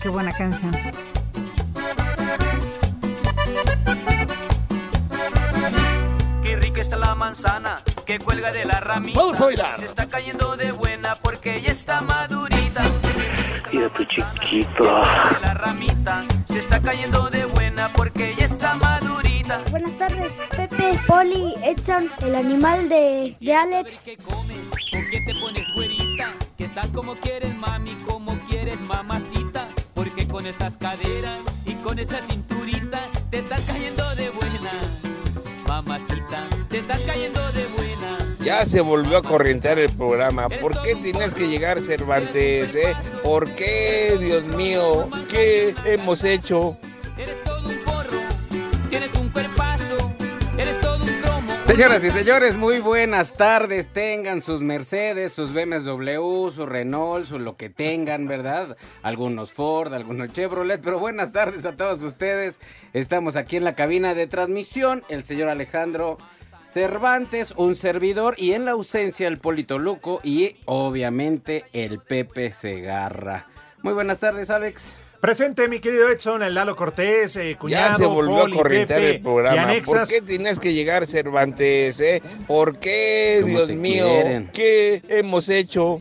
Qué buena canción. Qué rica está la manzana que cuelga de la ramita. Vamos a bailar. Se está cayendo de buena porque ya está madurita. Mira tu chiquito. De la ramita se está cayendo de buena porque ya está madurita. Buenas tardes, Pepe, Poli, Edson, el animal de, de Alex. ¿Qué comes? ¿Por qué te pones güerita? Que estás como quieres, mami, como quieres, mamacita. Con esas caderas y con esa cinturita te estás cayendo de buena. Mamacita, te estás cayendo de buena. Ya se volvió a corrientear el programa. ¿Por qué tienes que llegar Cervantes, eh? ¿Por qué, Dios mío? ¿Qué hemos hecho? Eres Señoras y señores, muy buenas tardes. Tengan sus Mercedes, sus BMW, su Renault, su lo que tengan, ¿verdad? Algunos Ford, algunos Chevrolet, pero buenas tardes a todos ustedes. Estamos aquí en la cabina de transmisión, el señor Alejandro Cervantes, un servidor, y en la ausencia el Polito Luco y obviamente el Pepe Segarra. Muy buenas tardes, Alex. Presente, mi querido Edson, el Lalo Cortés, eh, cuñado, Ya se volvió Poli, a corrientear Pepe el programa. ¿Por qué tienes que llegar Cervantes, eh? ¿Por qué, ¿Cómo Dios mío? quieren? ¿Qué hemos hecho?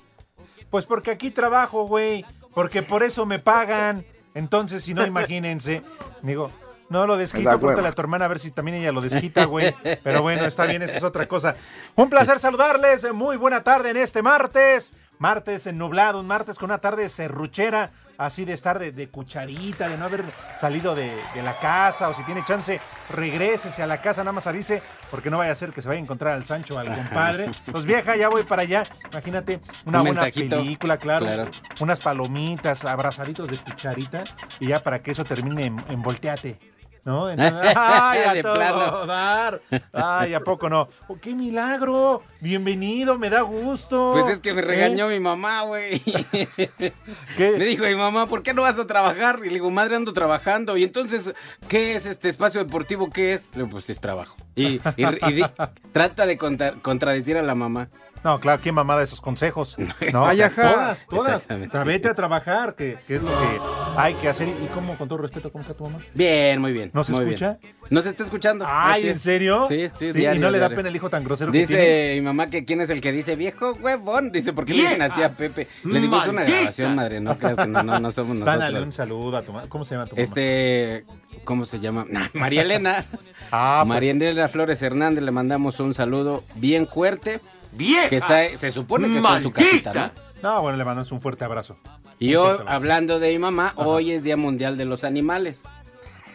Pues porque aquí trabajo, güey. Porque por eso me pagan. Entonces, si no, imagínense. Digo, no lo desquito, pregúntale a tu hermana a ver si también ella lo desquita, güey. Pero bueno, está bien, eso es otra cosa. Un placer saludarles. Muy buena tarde en este martes. Martes nublado, un martes con una tarde serruchera, así de estar de, de cucharita, de no haber salido de, de la casa, o si tiene chance, regrésese a la casa, nada más avise, porque no vaya a ser que se vaya a encontrar al Sancho, al compadre. Pues vieja, ya voy para allá. Imagínate, una Un buena película, claro, Claro. Unas palomitas, abrazaditos de cucharita, y ya para que eso termine en, en volteate. ¿No? Entonces, ¡Ay, a De todo plano. dar! ¡Ay, a poco no! Oh, ¡Qué milagro! Bienvenido, me da gusto. Pues es que me regañó ¿Eh? mi mamá, güey. ¿Qué? Me dijo mi mamá, ¿por qué no vas a trabajar? Y le digo, madre, ando trabajando. Y entonces, ¿qué es este espacio deportivo? ¿Qué es? Le digo, pues es trabajo. Y, y- y di- trata de contra- contradecir a la mamá. No, claro, ¿quién mamá de esos consejos? No, Ay, ajá. todas, todas. Exactamente. O sea, vete a trabajar, que, que es lo que hay que hacer. ¿Y cómo, con todo respeto, cómo está tu mamá? Bien, muy bien. ¿No se muy escucha? bien. ¿No se está escuchando? Ay, ¿en serio? Sí, sí, y diario, no le da pena el hijo tan grosero que tiene. Dice mi mamá que quién es el que dice viejo huevón. Dice, ¿por qué le dicen así a Pepe? Le digo, es una grabación, madre. No creas que no, no, no somos Dale un nosotros. saludo a tu mamá. ¿Cómo se llama tu mamá? Este, ¿cómo se llama? María Elena. Ah, pues, María Elena Flores Hernández, le mandamos un saludo bien fuerte. ¡Bien! Que está, se supone que está en su casita, ¿no? No, bueno, le mandamos un fuerte abrazo. Y hoy, hablando de mi mamá, hoy es Día Mundial de los Animales.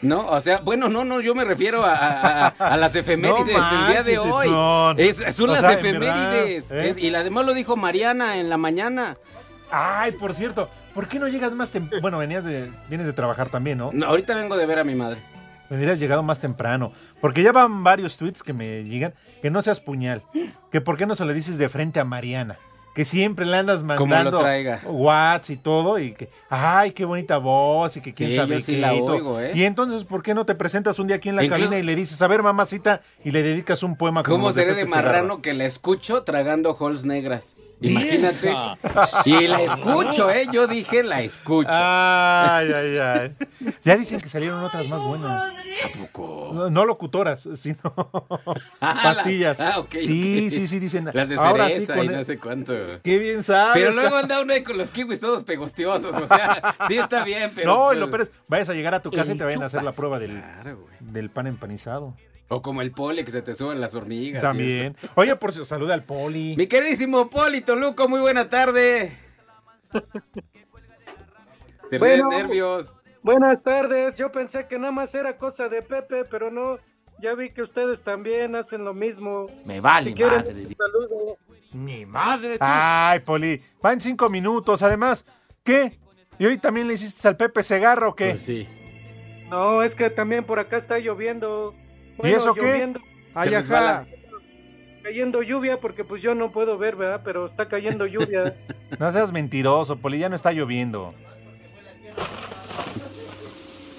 ¿No? O sea, bueno, no, no, yo me refiero a, a- a- a las efemérides No del día de hoy. Es, son O las sea, efemérides. verdad, ¿eh? Es- y la demás lo dijo Mariana en la mañana. Ay, por cierto, ¿por qué no llegas más temprano? Bueno, venías de, vienes de trabajar también, ¿no? No, ahorita vengo de ver a mi madre. Me hubieras llegado más temprano. Porque ya van varios tweets que me llegan que no seas puñal. Que por qué no se le dices de frente a Mariana. Que siempre le andas Como mandando lo traiga. Whats y todo. Y que, ay, qué bonita voz. Y que quién Sí, sabe yo sí qué la y oigo, ¿eh? Y entonces, ¿por qué no te presentas un día aquí en la Incluso- cabina y le dices, a ver, mamacita, y le dedicas un poema como ¿Cómo los seré de Segarra? marrano que la escucho tragando holes negras? Imagínate. Y la escucho, ¿eh? Yo dije la escucho. Ay, ay, ay. Ya dicen que salieron otras más buenas. ¿A poco? No, no locutoras, sino Ah, pastillas. la- ah, ok, sí, sí, sí, dicen. Las de ahora sí cereza con y no sé cuánto. Qué bien sabes. Pero luego anda uno ahí con los kiwis todos pegostiosos. O sea, sí está bien, pero. no, y pues, lo peor es, vayas a llegar a tu casa y el te vayan a hacer la prueba del, del pan empanizado. O como el poli que se te suben las hormigas. También. Oye, por si saluda al poli. Mi queridísimo Poli Toluco, muy buena tarde. Se ríen Bueno. nervios. Buenas tardes, yo pensé que nada más era cosa de Pepe, pero no, ya vi que ustedes también hacen lo mismo. Me vale Si quieren, madre. un saludo. Mi madre. Ay, poli. Va en cinco minutos. Además, ¿qué? ¿Y hoy también le hiciste al Pepe Segarra o qué? Pues sí. No, es que también por acá está lloviendo. ¿Y eso qué? Ay, ajá. Cayendo lluvia porque pues yo no puedo ver, ¿verdad? Pero está cayendo lluvia. No seas mentiroso, Poli, ya no está lloviendo.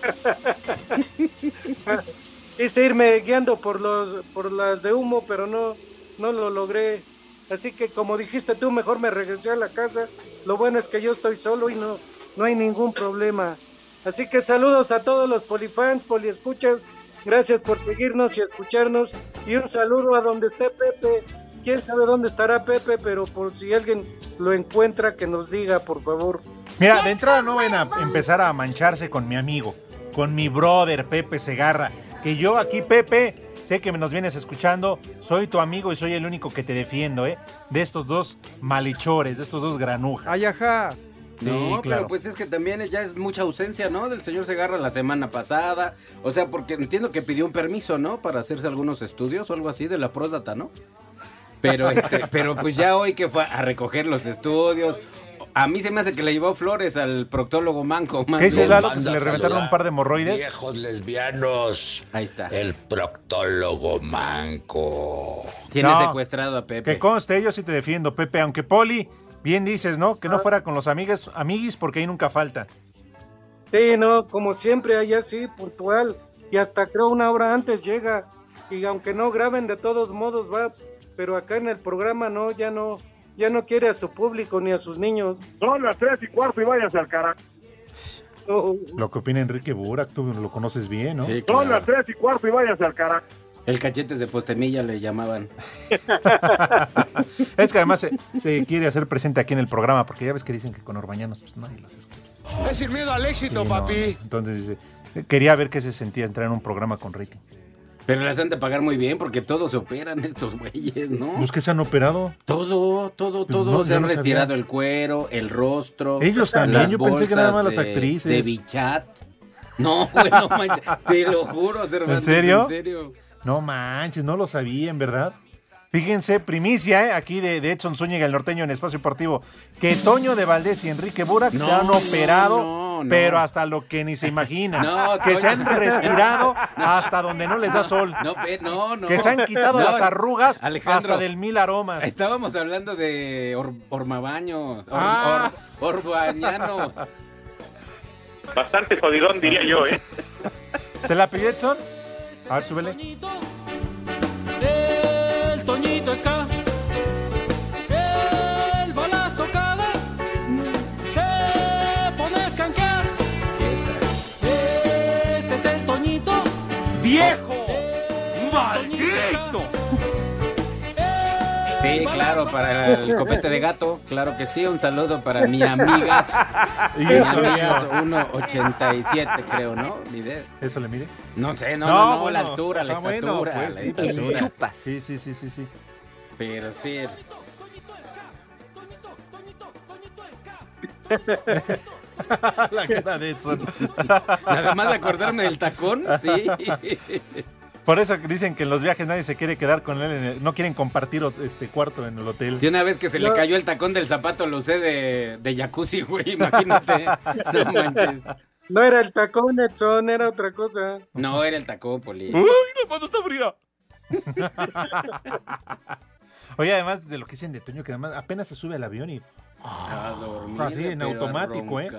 Quise irme guiando por los por las de humo, pero no no lo logré. Así que como dijiste tú, mejor me regresé a la casa. Lo bueno es que yo estoy solo y no no hay ningún problema. Así que saludos a todos los polifans, poliescuchas. Gracias por seguirnos y escucharnos. Y un saludo a donde esté Pepe. Quién sabe dónde estará Pepe, pero por si alguien lo encuentra, que nos diga, por favor. Mira, de entrada no van a empezar a mancharse con mi amigo, con mi brother Pepe Segarra. Que yo aquí, Pepe, sé que nos vienes escuchando, soy tu amigo y soy el único que te defiendo, ¿eh? De estos dos malhechores, de estos dos granujas. Ay, ajá. Sí, No, claro. pero pues es que también ya es mucha ausencia, ¿no? Del señor Segarra la semana pasada. O sea, porque entiendo que pidió un permiso, ¿no? Para hacerse algunos estudios o algo así de la próstata, ¿no? Pero, este, pero pues ya hoy que fue a recoger los estudios. A mí se me hace que le llevó flores al proctólogo Manco. ¿Qué dice Manco. Lalo? Que se le reventaron un par de hemorroides. Viejos lesbianos. Ahí está. El proctólogo manco. Tiene No, secuestrado a Pepe. Que conste, yo sí te defiendo, Pepe, aunque Poli, bien dices, ¿no? Que no fuera con los amigues, amiguis, porque ahí nunca falta. Sí, no, como siempre, allá sí, puntual. Y hasta creo una hora antes llega. Y aunque no graben, de todos modos va. Pero acá en el programa no, ya no, ya no quiere a su público ni a sus niños. Son las tres y cuarto y váyanse al carajo. Lo que opina Enrique Burak, tú lo conoces bien, ¿no? Sí, Son las tres y cuarto y váyanse al carajo. El cachetes de postemilla le llamaban. Es que además se, se quiere hacer presente aquí en el programa, porque ya ves que dicen que con Orbañanos pues nadie los escucha. Es sin miedo al éxito, Sí, no, papi. Entonces dice, quería ver qué se sentía entrar en un programa con rating. Pero las han de pagar muy bien porque todos se operan estos güeyes, ¿no? ¿Los que se han operado? Todo, todo, todo. No, se han sabía. retirado el cuero, el rostro. Ellos también, las yo pensé que nada más las actrices. De bichat. No, bueno, manches, te lo juro, Cervantes. ¿En serio? En serio. No manches, no lo sabían, ¿verdad? Fíjense, primicia, ¿eh? aquí de, de Edson Zúñiga, el norteño en Espacio Deportivo, que Toño de Valdés y Enrique Burak se han operado, no, no. pero hasta lo que ni se imagina. No, que se han Toño. retirado hasta donde no les da sol. No, pe- no, no. Que se han quitado No, las arrugas Alejandro, hasta del mil aromas. Estábamos hablando de or- ormabaños, or- Ah. or- orbañanos. Bastante jodidón, diría yo, ¿eh? ¿Te la pidió Edson? A ver, súbele. El Toñito Ska. Él va a las tocadas. Se pone a escanquear. Este es el Toñito. ¡Viejo! ¡Maldito! Sí, claro, para el copete de gato, claro que sí. Un saludo para mi amigas. mi amigas mío. 1.87, creo, ¿no? Mide. ¿Eso le mide? No sé, no, no, no, bueno. la altura, la Ah, bueno, estatura. pues, la sí, estatura. pero- Sí, sí, sí, sí, sí. Pero sí. la cara de Edson. Nada más de acordarme del tacón, sí. Por eso dicen que en los viajes nadie se quiere quedar con él, en el- no quieren compartir este cuarto en el hotel. Si una vez que se le cayó el tacón del zapato lo usé de, de jacuzzi, güey, imagínate. No manches. No era el tacón, Edson, era otra cosa. No, era el tacón, Poli. ¡Uy, la mano está fría! Oye, además de lo que dicen de Toño, que además apenas se sube al avión y A dormir, Así, en automático, ¿eh?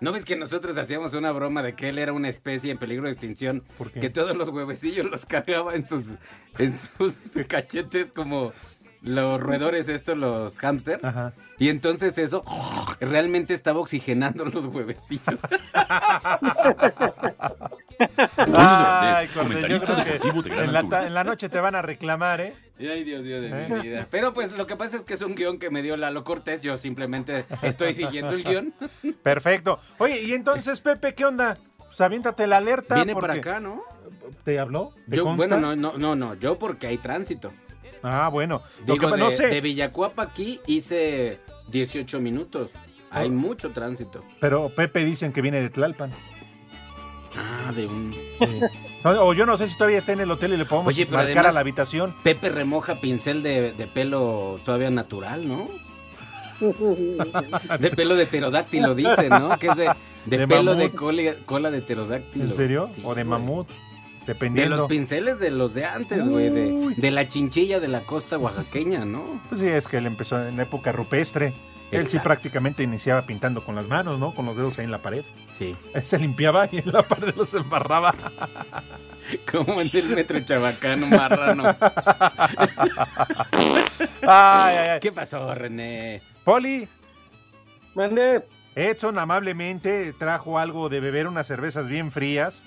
¿No ves que nosotros hacíamos una broma de que él era una especie en peligro de extinción? Que todos los huevecillos los cargaba en sus, en sus cachetes como los roedores estos, los hámster. Ajá. Y entonces eso realmente estaba oxigenando los huevecillos. Ay, yo creo que en la, ta- en la noche te van a reclamar, ¿eh? Ay, Dios mío de ¿Eh? mi vida. Pero pues lo que pasa es que es un guion que me dio Lalo Cortés. Yo simplemente estoy siguiendo el guion. Perfecto. Oye, y entonces, Pepe, ¿qué onda? Pues aviéntate la alerta. Viene para acá, ¿no? ¿Te habló? ¿Te Yo, consta? bueno, no, no, no, no, yo porque hay tránsito. Ah, bueno. Digo, que- de, no sé, de Villacuapa aquí hice 18 minutos. Hay Oh. mucho tránsito. pero Pepe dicen que viene de Tlalpan. Ah, de un... No, O yo no sé si todavía está en el hotel y le podemos Oye, marcar además- a la habitación. Pepe remoja pincel de, de pelo todavía natural, ¿no? De pelo de pterodáctilo, dice, ¿no? Que es de, de De pelo de cola, cola de pterodáctilo. ¿En serio? Sí, ¿O de güey. mamut? De los pinceles de los de antes, güey. De, de la chinchilla de la costa oaxaqueña, ¿no? Pues sí, es que él empezó en la época rupestre. Él sí prácticamente iniciaba pintando con las manos, ¿no? Con los dedos ahí en la pared. Sí. Él se limpiaba y en la pared los embarraba. Como en el metro chabacano marrano. Ay, ay, ay. ¿Qué pasó, René? Poli. Mandé. Edson amablemente trajo algo de beber, unas cervezas bien frías.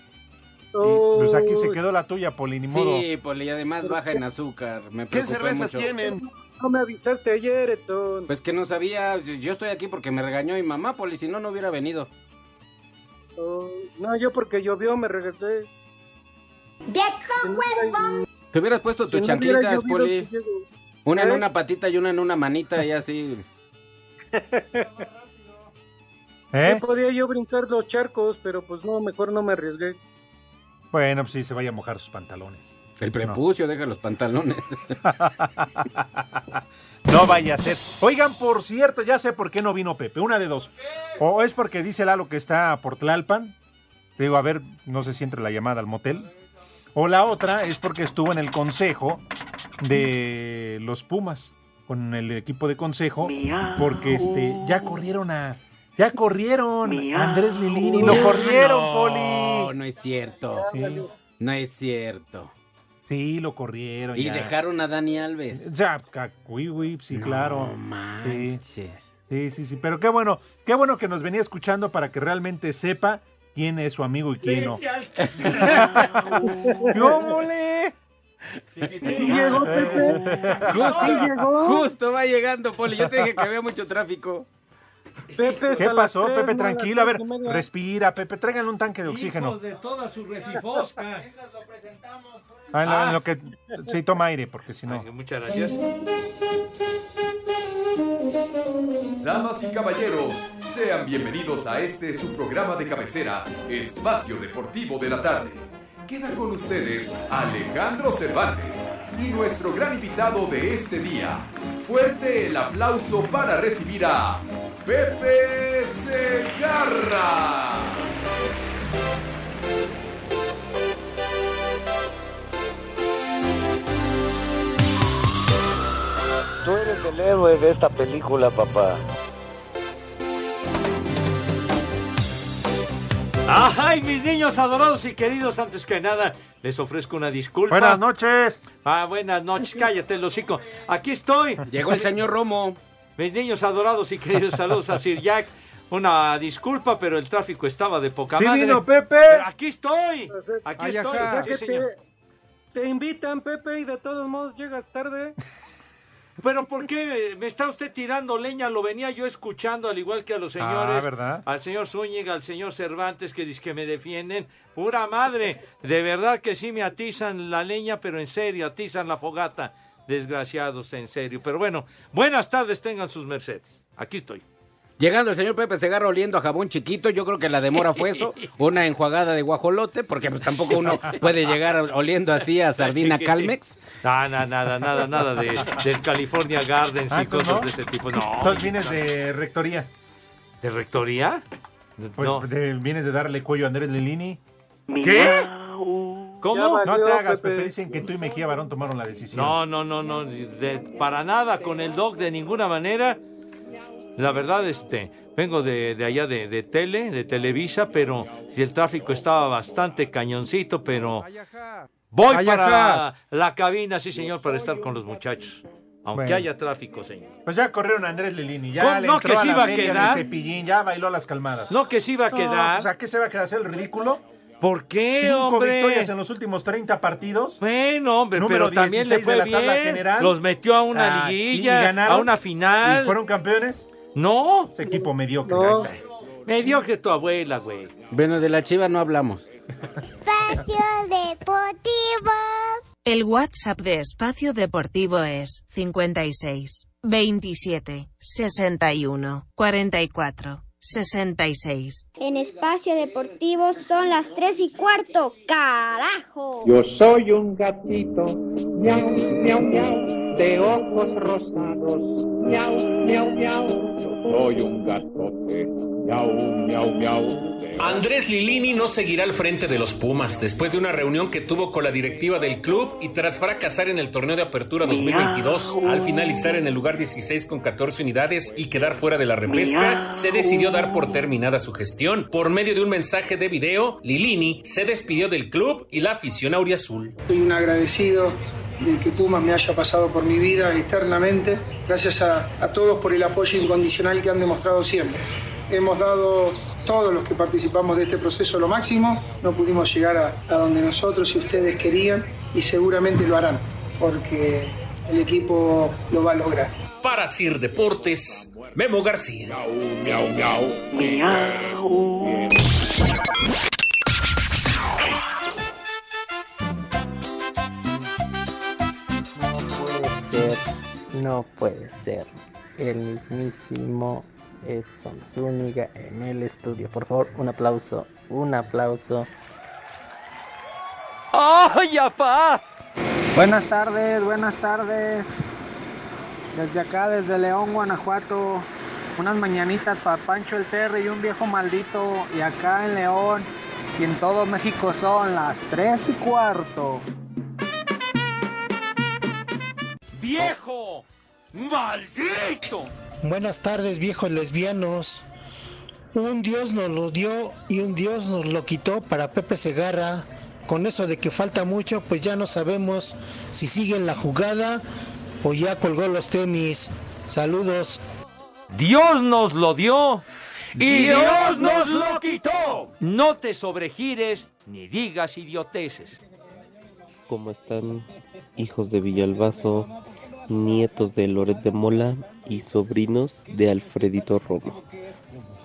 Y pues aquí se quedó la tuya, Poli, ni modo. Sí, Poli, y además baja en azúcar. Me ¿Qué cervezas mucho. tienen? No me avisaste ayer, Edson. Pues que no sabía. Yo estoy aquí porque me regañó mi mamá, Poli, si no, no hubiera venido. Oh, no, yo porque llovió me regresé. Te hubieras puesto Si tus no hubiera chanclitas, llovido, Poli. llego. Una en ¿Eh? una patita y una en una manita y así. ¿Eh? Sí podía yo brincar los charcos, pero pues no, mejor no me arriesgué. Bueno, pues sí, se vaya a mojar sus pantalones. El prepucio, deja los pantalones. No vaya a ser. Oigan, por cierto, ya sé por qué no vino Pepe. Una de dos. O es porque dice Lalo que está por Tlalpan. Digo, a ver, no sé si entra la llamada al motel. O la otra es porque estuvo en el consejo de los Pumas. Con el equipo de consejo. Porque este, ya corrieron a. Ya corrieron a Andrés Lilini. Lo corrieron, no, Poli. No es cierto. Sí, No es cierto. Sí, lo corrieron. Y ya. dejaron a Dani Alves. Ya, uy, uy, sí, No claro. Sí. manches. Sí, sí, sí, pero qué bueno, qué bueno que nos venía escuchando para que realmente sepa quién es su amigo y quién no. ¿Cómo le? Sí llegó, Pepe. Justo, Sí llegó. justo va llegando, Poli. Yo te dije que había mucho tráfico. Pepe, ¿Qué pasó, tres, Pepe? Tranquilo, a ver, respira, Pepe, tráiganle un tanque de oxígeno. Hijos de toda su refifosca. Ah, en lo- en Ah. lo que sí toma aire, porque si no. Muchas gracias. Damas y caballeros, sean bienvenidos a este su programa de cabecera, Espacio Deportivo de la Tarde. Queda con ustedes Alejandro Cervantes y nuestro gran invitado de este día. Fuerte el aplauso para recibir a Pepe Segarra. Tú eres el héroe de esta película, papá. ¡Ay, mis niños adorados y queridos! Antes que nada, les ofrezco una disculpa. Buenas noches. Ah, buenas noches. Cállate, hocico. Aquí estoy. Llegó el señor Romo. Mis niños adorados y queridos, saludos a Sir Jack. Una disculpa, pero el tráfico estaba de poca Sí madre. vino Pepe. Pero aquí estoy. Aquí Ay, estoy. Sí, señor. te, te invitan, Pepe, y de todos modos llegas tarde. Pero ¿por qué me está usted tirando leña? Lo venía yo escuchando, al igual que a los señores. Ah, ¿verdad? Al señor Zúñiga, al señor Cervantes, que dice que me defienden. Pura madre. De verdad que sí me atizan la leña, pero en serio, atizan la fogata. Desgraciados, en serio. Pero bueno, buenas tardes tengan sus mercedes. Aquí estoy. Llegando el señor Pepe Segarra oliendo a jabón chiquito, yo creo que la demora fue eso, una enjuagada de guajolote, porque pues tampoco uno puede llegar oliendo así a sardina. Calmex. Nada, nada, nada, nada de, del California Gardens Ah, y ¿tú cosas no? de ese tipo. No. Entonces vienes de rectoría. ¿De rectoría? Pues No. de- vienes de darle cuello a Andrés Lilini. ¿Qué? ¿Cómo? valió, No te hagas, Pepe. Pepe. Dicen que tú y Mejía Barón tomaron la decisión. No, no, no, no, de- para nada con el dog de ninguna manera. La verdad, este, vengo de, de allá de, de tele, de Televisa, pero el tráfico estaba bastante cañoncito, pero voy para la cabina, sí señor, para estar con los muchachos. Aunque Bueno. haya tráfico, señor. Pues ya corrieron a Andrés Lilini. Ya ¿Cómo? le No, entró que se iba a quedar. Cepillín, ya bailó a las calmadas. No que se iba a No, quedar. O sea, ¿qué se va a quedar? ¿Hacer el ridículo? ¿Por qué, Cinco hombre? victorias en los últimos 30 partidos. Bueno, hombre, Número pero también le 16 de fue bien. Los metió a una Ah, y liguilla, a una final. ¿Y fueron campeones? No, Ese equipo mediocre. No. me dio que tu abuela, güey. Bueno, de la chiva no hablamos. Espacio Deportivo. El WhatsApp de Espacio Deportivo es 56 27 61 44 66. En Espacio Deportivo son las tres y cuarto. ¡Carajo! Yo soy un gatito, miau, miau, miau, de ojos rosados. Miau, miau, miau. Yo soy un gatote. Miau, miau, miau. Andrés Lilini no seguirá al frente de los Pumas después de una reunión que tuvo con la directiva del club y tras fracasar en el torneo de apertura 2022. Al finalizar en el lugar 16 con 14 unidades y quedar fuera de la repesca, se decidió dar por terminada su gestión. Por medio de un mensaje de video, Lilini se despidió del club y la afición auriazul. Soy un agradecido de que Pumas me haya pasado por mi vida eternamente. Gracias a, a todos por el apoyo incondicional que han demostrado siempre. Hemos dado todos los que participamos de este proceso lo máximo. No pudimos llegar a, a donde nosotros y ustedes querían y seguramente lo harán porque el equipo lo va a lograr. Para Sir Deportes, Memo García. Miau, miau. puede no puede ser. El mismísimo Edson Zúñiga en el estudio. Por favor, un aplauso, un aplauso. ¡Ay, apá! Buenas tardes, buenas tardes. Desde acá, desde León, Guanajuato, unas mañanitas para Pancho el Terry y un viejo maldito. Y acá en León y en todo México son las tres y cuarto. ¡Viejo! ¡Maldito! Buenas tardes, viejos lesbianos. Un Dios nos lo dio y un Dios nos lo quitó para Pepe Segarra. Con eso de que falta mucho, pues ya no sabemos si sigue en la jugada o ya colgó los tenis. Saludos. Dios nos lo dio y Dios Dios nos lo quitó. No te sobregires ni digas idioteces. ¿Cómo están, hijos de Villalbazo, nietos de Loret de Mola y sobrinos de Alfredito Romo?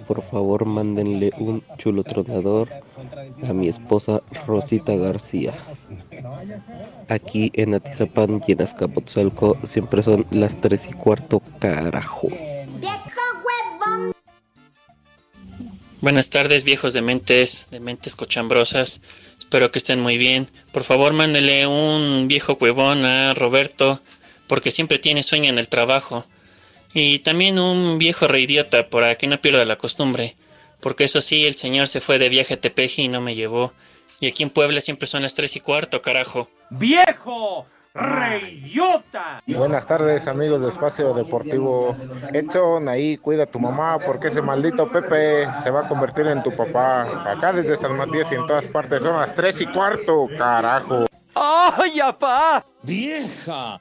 Por favor, mándenle un chulo tronador a mi esposa Rosita García. Aquí en Atizapán y en Azcapotzalco siempre son las tres y cuarto, carajo. Buenas tardes, viejos de mentes, de mentes cochambrosas. Espero que estén muy bien. Por favor, mándele un viejo huevón a Roberto, porque siempre tiene sueño en el trabajo. Y también un viejo reidiota para que no pierda la costumbre. Porque eso sí, el señor se fue de viaje a Tepeji y no me llevó. Y aquí en Puebla siempre son las tres y cuarto, carajo. ¡Viejo! ¡Reidiota! Buenas tardes amigos de Espacio Deportivo. Edson, ahí cuida a tu mamá porque ese maldito Pepe se va a convertir en tu papá. Acá desde San Matías y en todas partes son las tres y cuarto, carajo. ¡Ay, apá! ¡Vieja!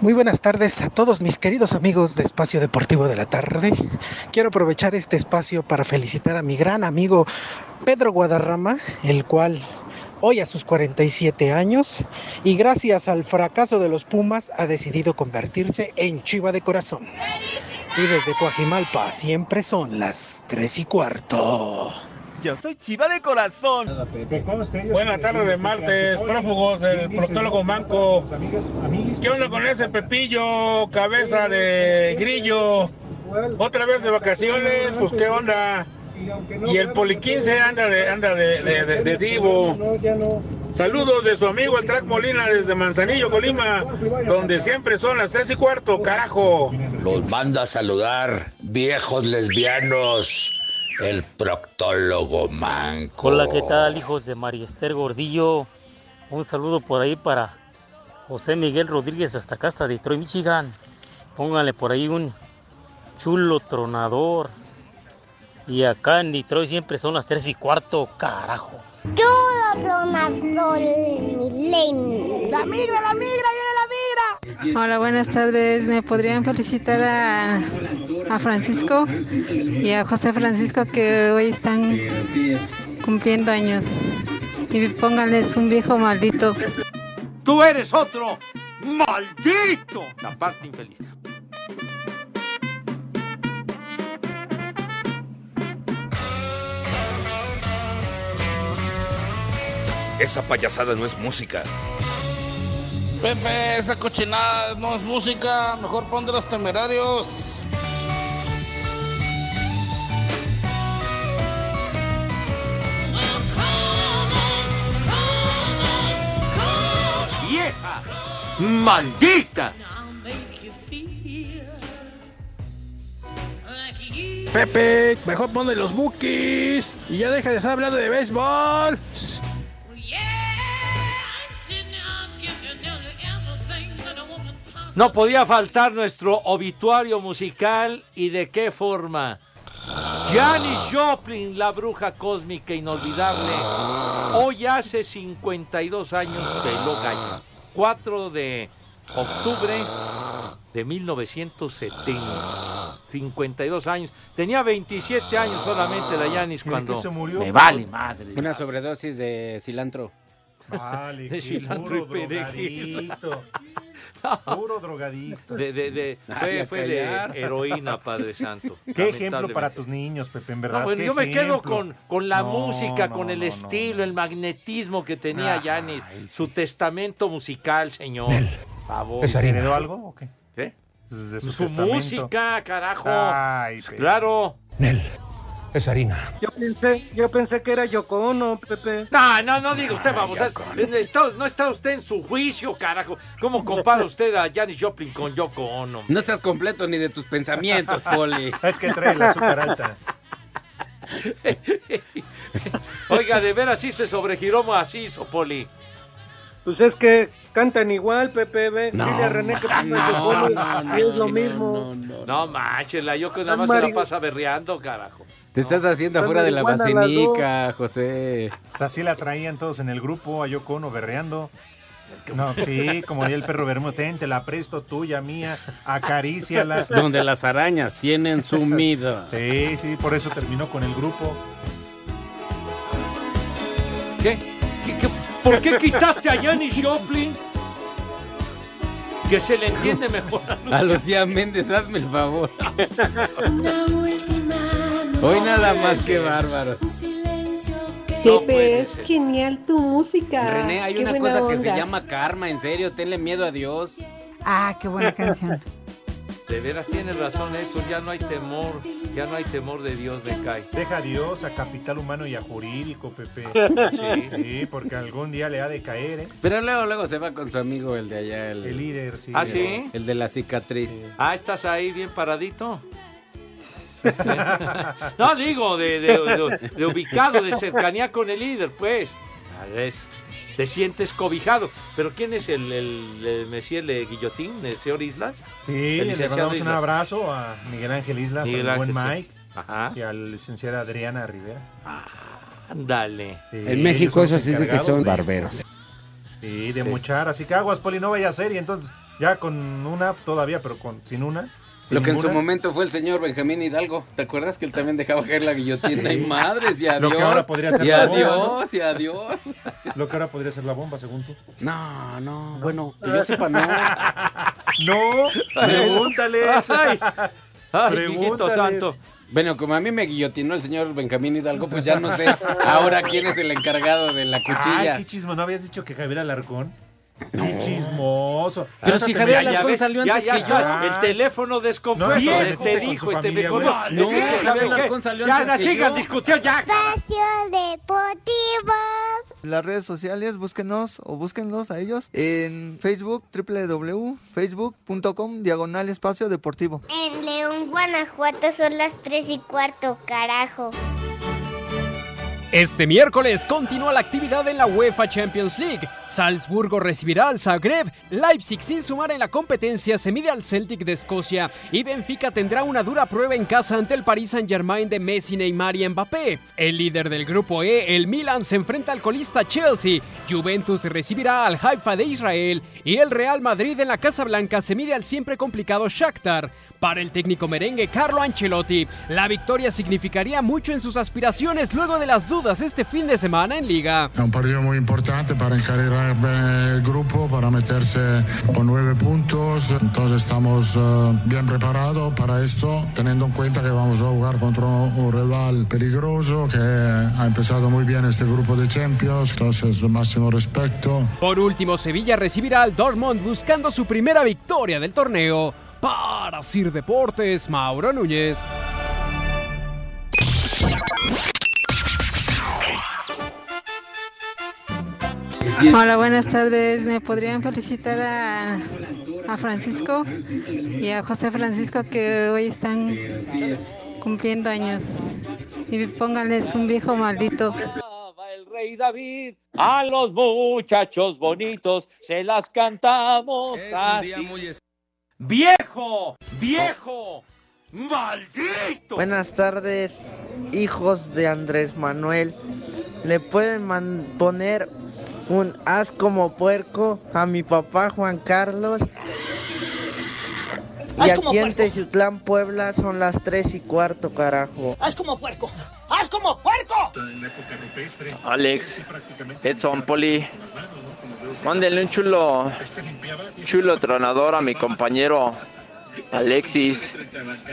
Muy buenas tardes a todos mis queridos amigos de Espacio Deportivo de la Tarde. Quiero aprovechar este espacio para felicitar a mi gran amigo Pedro Guadarrama, el cual hoy a sus 47 años y gracias al fracaso de los Pumas ha decidido convertirse en chiva de corazón. Y desde Coajimalpa siempre son las 3 y cuarto. Yo soy chiva de corazón. Buenas tardes de martes, prófugos del proctólogo Manco. ¿Qué onda con ese Pepillo, cabeza de grillo? Otra vez de vacaciones, pues qué onda. Y el Poli 15 anda de, anda de, de, de- de divo. Saludos de su amigo el Track Molina desde Manzanillo, Colima, donde siempre son las tres y cuarto, carajo. Los manda a saludar, viejos lesbianos, el proctólogo manco. Hola, ¿qué tal, hijos de María Esther Gordillo? Un saludo por ahí para José Miguel Rodríguez, hasta acá, hasta Detroit, Michigan. Póngale por ahí un chulo tronador. Y acá en Detroit siempre son las 3 y cuarto, carajo. Todo tronador milenio. La migra, la migra, viene la migra. Hola, buenas tardes. ¿Me podrían felicitar a, a Francisco y a José Francisco que hoy están cumpliendo años? Y pónganles un viejo maldito. ¡Tú eres otro! ¡Maldito! La parte infeliz. Esa payasada no es música. Pepe, esa cochinada no es música, mejor pon de los temerarios. ¡Vieja! ¡Maldita! Pepe, mejor ponle los bookies y ya deja de estar hablando de béisbol. No podía faltar nuestro obituario musical y de qué forma. Janis Joplin, la bruja cósmica inolvidable, hoy hace 52 años peló gallo. 4 de octubre de 1970. 52 años. Tenía 27 años solamente la Janis cuando se murió? me vale madre. Una sobredosis de cilantro. Vale, De cilantro y perejil. Puro drogadicto. De, de, de- fue, de heroína, Padre Santo. Qué ejemplo para tus niños, Pepe, en verdad. No, bueno, yo me quedo con, con la No, música, no, con el no, no, estilo, el magnetismo que tenía Ay, Janis, su testamento musical, señor. Por favor. ¿Heredó algo o qué? ¿Qué? De su su música, carajo. Ay, Pepe. claro. Es harina. Yo pensé, yo pensé que era Yoko Ono, Pepe. No, no, no diga usted, vamos. es- está- no está usted en su juicio, carajo. ¿Cómo compara usted a Janis Joplin con Yoko Ono? No estás completo ni de tus pensamientos, Poli. Es que trae el azúcar alta. Oiga, de veras sí se sobregiró macizo, Poli. Pues es que cantan igual, Pepe. Ve, No, dile a René que ponga no, Ono, no, y no, es lo no, mismo. No manches, la Yoko nada más se la pasa berreando, carajo. Te estás haciendo afuera de la vacinica, José. O sea, así la traían todos en el grupo, a Yoko Ono berreando. No, sí, como diría el perro Bermúdez, te la presto tuya, mía, acaríciala. Donde las arañas tienen su nido. Sí, sí, por eso terminó con el grupo. ¿Qué? ¿Qué- qué- por qué quitaste a Janis Joplin? Que se le entiende mejor a Lucía. A Lucía Méndez, hazme el favor. Hoy nada más que bárbaro. Pepe, es genial tu música. René, hay Qué una cosa que se llama karma, en serio, tenle miedo a Dios. Ah, qué buena canción. De veras tienes razón, Edson. Ya no hay temor. Ya no hay temor de Dios, me cae. Deja a Dios, a capital humano y a jurídico, Pepe. Sí. Sí, porque algún día le ha de caer, ¿eh? Pero luego, luego se va con su amigo, el de allá, el, El líder, sí. ¿Ah, sí? el de la cicatriz. Ah, ¿estás ahí bien paradito? No, digo, de, de- de- de ubicado, de cercanía con el líder, pues. Ah, es- te sientes cobijado. Pero ¿quién es el, el, Le Guillotín, el señor Islas? Sí, le mandamos un abrazo a Miguel Ángel Islas, Miguel al buen Ángel, sí. Mike Ajá. y al licenciado Adriana Rivera. Ándale. Sí, En México eso sí es de que son barberos. Sí, de Sí. mochar. Así que aguas, Poli, no vaya a ser. Y entonces, ya con una todavía, pero con sin una. Lo que en su momento fue el señor Benjamín Hidalgo. ¿Te acuerdas que él también dejaba caer la guillotina? Sí. Y madres, y Lo adiós. que ahora podría ser y la bomba, adiós, y adiós. Lo que ahora podría ser la bomba, según tú. No, no, bueno, que yo sepa, no. No, Pregúntales. Ay, ay Pregúntales. santo. Bueno, como a mí me guillotinó el señor Benjamín Hidalgo, pues ya no sé ahora quién es el encargado de la cuchilla. Ay, qué chismo. ¿No habías dicho que Javier Alarcón? Qué chismoso. Pero si te Javier Alarcón salió ya, antes ya que está, yo. El teléfono descompuesto. No, este dijo, este familia, me conoce. No, Es que, Javier. Alarcón salió Ya, antes ya que sigan yo. discutiendo ya. Espacio Deportivo. Las redes sociales, búsquenos o búsquenlos a ellos en Facebook, www.facebook.com, diagonal espacio deportivo. En León, Guanajuato son las 3 y cuarto, carajo. Este miércoles continúa la actividad en la UEFA Champions League. Salzburgo recibirá al Zagreb, Leipzig sin sumar en la competencia se mide al Celtic de Escocia y Benfica tendrá una dura prueba en casa ante el Paris Saint-Germain de Messi, Neymar y Mbappé. El líder del grupo E, el Milan, se enfrenta al colista Chelsea, Juventus recibirá al Haifa de Israel y el Real Madrid en la Casa Blanca se mide al siempre complicado Shakhtar. Para el técnico merengue Carlo Ancelotti, la victoria significaría mucho en sus aspiraciones luego de las dudas este fin de semana en Liga. Es un partido muy importante para encargar bien el grupo, para meterse con nueve puntos. Entonces estamos eh, bien preparados para esto, teniendo en cuenta que vamos a jugar contra un rival peligroso que ha empezado muy bien este grupo de Champions. Entonces, máximo respeto. Por último, Sevilla recibirá al Dortmund buscando su primera victoria del torneo. Para Sir Deportes, Mauro Núñez. Hola, buenas tardes. ¿Me podrían felicitar a, a Francisco y a José Francisco que hoy están cumpliendo años? Y pónganles un viejo maldito. el rey David. A los muchachos bonitos se las cantamos así. ¡Viejo! ¡Viejo! ¡Maldito! Buenas tardes, hijos de Andrés Manuel. ¿Le pueden man- poner un as como puerco a mi papá Juan Carlos? Y Haz como aquí en. Teciutlán, Puebla, son las tres y cuarto, carajo. ¡Haz como puerco! ¡Haz como puerco! Alex, Edson, Poli, mándenle un chulo, chulo tronador a mi compañero Alexis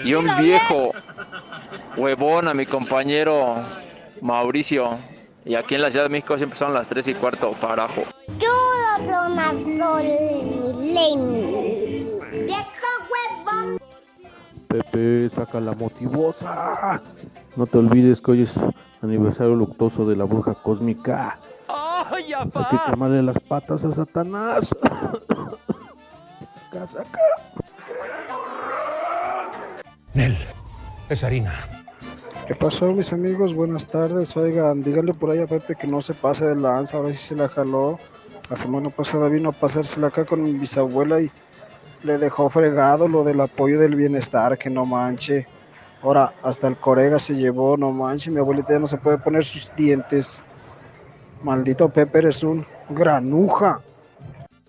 y un viejo huevón a mi compañero Mauricio. Y aquí en la Ciudad de México siempre son las 3 y cuarto, carajo. Yo lo ¡Viejo huevón! Pepe, saca la motivosa. No te olvides que hoy es aniversario luctuoso de la bruja cósmica. ¡Ay, Hay que quemarle las patas a Satanás. Saca, saca. Nel, es harina. ¿Qué pasó, mis amigos? Buenas tardes. Oigan, díganle por ahí a Pepe que no se pase de lanza, ahora sí se la jaló. La semana pasada vino a pasársela acá con mi bisabuela y le dejó fregado lo del apoyo del bienestar, que no manche. Ahora, hasta el corega se llevó, no manche. Mi abuelita ya no se puede poner sus dientes. Maldito Pepe, eres un granuja.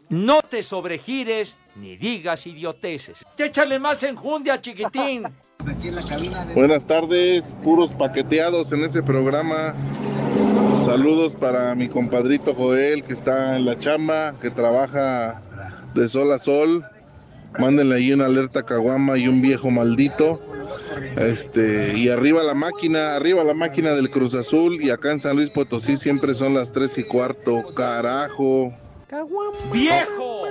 No te sobregires ni digas idioteces. Échale más enjundia, chiquitín. Buenas tardes, puros paqueteados en ese programa. Saludos para mi compadrito Joel que está en la chamba, que trabaja de sol a sol. Mándenle ahí una alerta caguama y un viejo maldito. Este, y arriba la máquina, arriba la máquina del Cruz Azul y acá en San Luis Potosí siempre son las 3 y cuarto, carajo. ¡Viejo!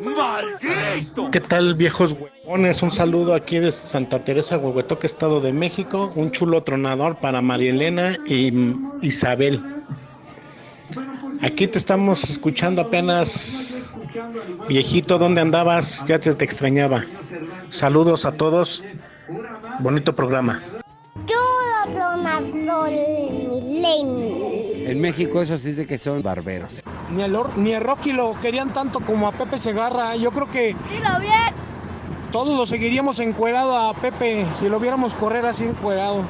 ¡Maldito! ¿Qué tal, viejos huevones? Un saludo aquí de Santa Teresa, Huehuetoque, Estado de México. Un chulo tronador para María Elena y Isabel. Aquí te estamos escuchando apenas, viejito, ¿dónde andabas? Ya te, te extrañaba. Saludos a todos. Bonito programa. En México eso sí de que son barberos. Ni el, ni el Rocky lo querían tanto como a Pepe Segarra. Yo creo que Dilo bien. todos lo seguiríamos encuerado a Pepe si lo viéramos correr así encuerado.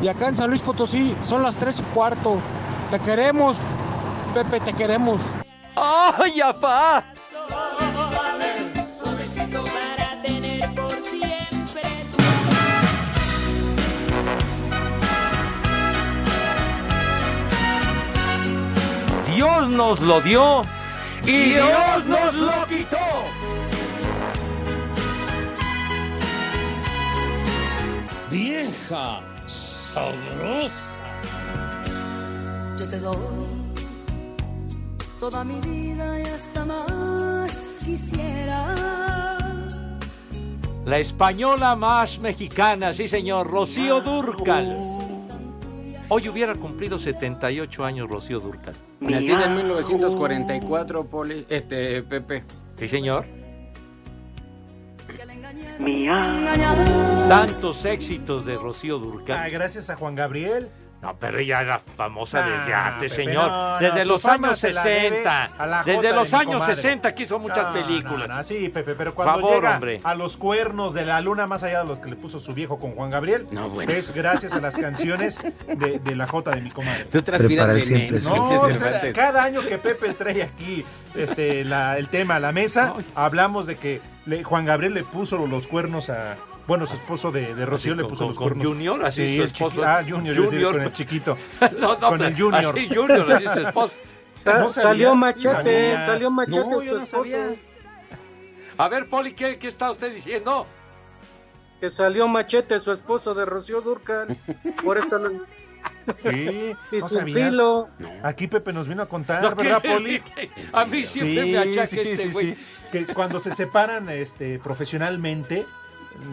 Y acá en San Luis Potosí son las 3 y cuarto. Te queremos, Pepe, te queremos. ¡Ay, apá! Dios nos lo dio y Dios nos lo quitó. Vieja sabrosa. Yo te doy toda mi vida y hasta más quisiera. La española más mexicana, sí señor, Rocío Durcal. Hoy hubiera cumplido 78 años Rocío Durcal. Nacida en 1944, Poli, este, Pepe. Sí, señor. Engañado. Tantos éxitos de Rocío Durcal. Ah, gracias a Juan Gabriel. No, pero ella era famosa Ah, desde antes, Pepe, señor. no, no, desde los años se la debe 60. a la Desde los de años comadre. 60 que hizo muchas No, películas. no, no, sí, Pepe, pero cuando Favor, llega hombre. a los cuernos de la luna, más allá de los que le puso su viejo con Juan Gabriel, No, bueno. es gracias a las canciones de, de la Jota de mi comadre. Tú transpiras el siempre, No, cada año que Pepe trae aquí este, la- el tema a la mesa, hablamos de que le- Juan Gabriel le puso los cuernos a... Bueno, su esposo de, de Rocío Así, le puso con- los con cuernos. Junior, así Sí, su esposo. chiqui- Ah, Junior, Junior. con el chiquito. No, no, con el Junior. así Junior, así su esposo. No salió machete, salió machete. No, yo no sabía. A ver, Poli, ¿qué, qué está usted diciendo? Que salió machete su esposo de Rocío Durcal. Por eso lo... Sí, Y no sin filo. Aquí Pepe nos vino a contar, No, ¿verdad, Poli? que- a mí siempre me achaca este güey. Que cuando se separan este, profesionalmente,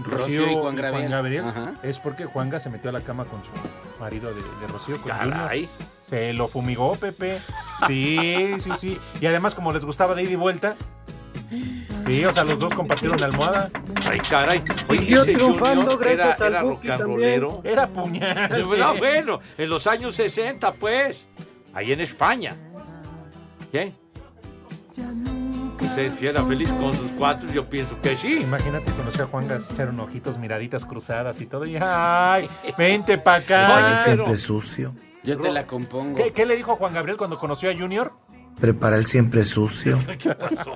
Rocío, Rocío y y Juan Gabriel. Es porque Juanga se metió a la cama con su marido de, de Rocío, con Caray. Se lo fumigó, Pepe. Sí, sí, sí. Y además, como les gustaba de ida y vuelta. Sí, o sea, los dos compartieron almohada. Ay, caray. Oye, Siguió ese triunfando Junior gracias era, al era rock and rollero. Era puñal. No, bueno, en los años 60, pues. Ahí en España. ¿Qué? Pues, si era feliz con sus cuatro, yo pienso que sí. Imagínate conocer a Juan Gas, echaron ojitos, miraditas cruzadas y todo. Y, ay, vente pa' acá. Siempre sucio. Yo te la compongo. ¿Qué, qué le dijo Juan Gabriel cuando conoció a Junior? Prepara el siempre sucio. ¿Qué pasó?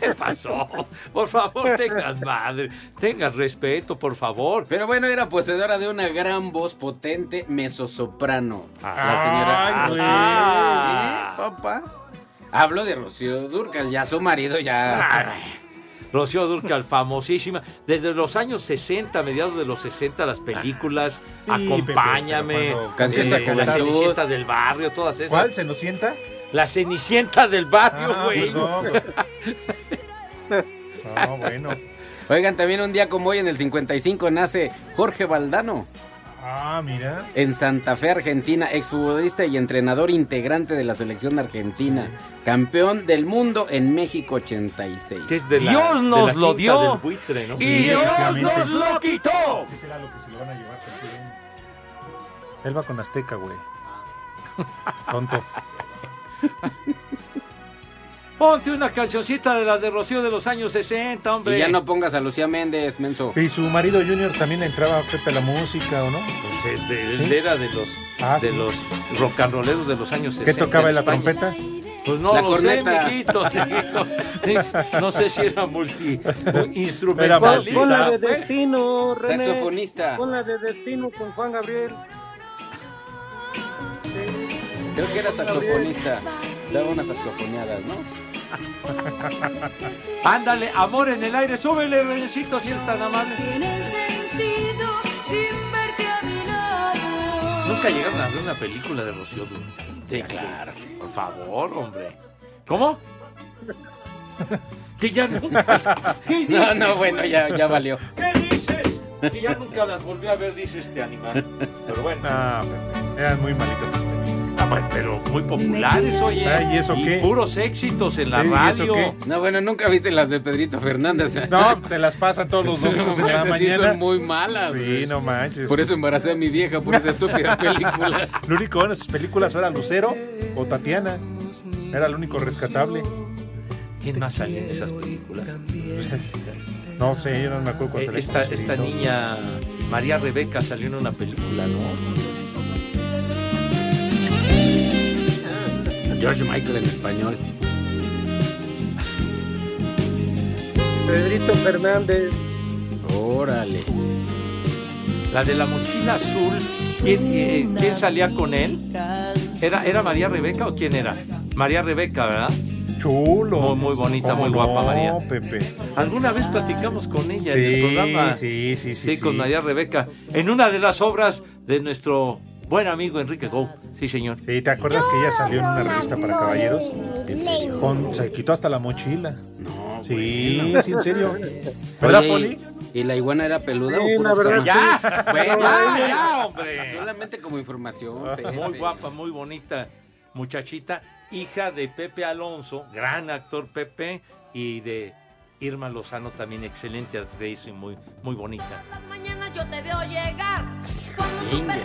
¿Qué pasó? Por favor, tengan madre, tengan respeto, por favor. Pero bueno, era poseedora de una gran voz potente, mezzosoprano. la señora. Ay. Ah, ¿eh, papá? Hablo de Rocío Durcal, ya su marido ya. Rocío Durcal, famosísima. Desde los años 60, mediados de los 60, las películas, Sí, Acompáñame, Canciones eh, La. Cenicienta del Barrio, todas esas. ¿Cuál? ¿Se nos sienta? La Cenicienta del Barrio, Ah, güey. perdón. No, bueno. Oigan, también un día como hoy, en el 55, nace Jorge Valdano. Ah, mira. En Santa Fe, Argentina, exfutbolista y entrenador integrante de la selección argentina, campeón del mundo en México 86. Que es de la- Dios de nos la lo dio del buitre, ¿no? y Dios nos lo quitó. ¿Qué será lo que se lo van a llevar? Él va con Azteca, güey. Tonto. Ponte una cancioncita de las de Rocío de los años 60, hombre. Y ya no pongas a Lucía Méndez, menso. ¿Y su marido Junior también le entraba a Pepe la música o no? Pues, él, él ¿Sí? era de los, Ah, de sí. los rock and rolleros de los años 60. ¿Qué tocaba en la España. trompeta? Pues no La lo corneta. sé, mijito. no sé si era multi instrumentalista. pon la de destino, René. Saxofonista. Pon la de destino con Juan Gabriel. Creo que era saxofonista. Daba unas saxofoneadas, ¿no? Ándale, amor en el aire, súbele, Renecito, si eres tan amable. Nunca llegaron a ver una película de Rocío Dúrcal. Sí, claro. Por favor, hombre. ¿Cómo? que ya nunca. ¿Qué No, no, bueno, ya, ya valió. ¿Qué dices? Que ya nunca las volví a ver, dice este animal. Pero bueno. Ah. Eran muy malitas. Ah, pero muy populares, oye. Ay, ¿y eso qué? puros éxitos en la ¿Y eso radio. qué? No, bueno, nunca viste las de Pedrito Fernández. No, te las pasan todos los domingos en la Esas sí mañana. son muy malas. Sí, no manches. Por eso embaracé a mi vieja, por esa estúpida película. Lo único bueno en sus películas era Lucero o Tatiana. Era el único rescatable. ¿Quién más salía en esas películas? No sé, yo no me acuerdo cuál Eh, esta, esta niña, María Rebeca, salió en una película, ¿no? George Michael en español. Pedrito Fernández. Órale. La de la mochila azul. ¿Quién, eh, quién salía con él? ¿Era, ¿Era María Rebeca o quién era? María Rebeca, ¿verdad? Chulo. Muy, muy bonita, ¿Cómo muy guapa no, María. Pepe. Alguna vez platicamos con ella en el programa. sí, sí, sí, Sí, con sí. María Rebeca. En una de las obras de nuestro buen amigo Enrique Go. Sí, señor. Sí, ¿te acuerdas que ella salió en una revista para caballeros? Con- se quitó hasta la mochila. No, Sí, sí, en serio. ¿Verdad, Poli? ¿Y la iguana era peluda Sí, o verdad? ¡Ya! Bueno, ¡Ya, ya, hombre! Solamente como información. Muy Pepe. guapa, muy bonita muchachita, hija de Pepe Alonso, gran actor Pepe, y de Irma Lozano, también excelente actriz y muy, muy bonita. Mañana yo te veo llegar.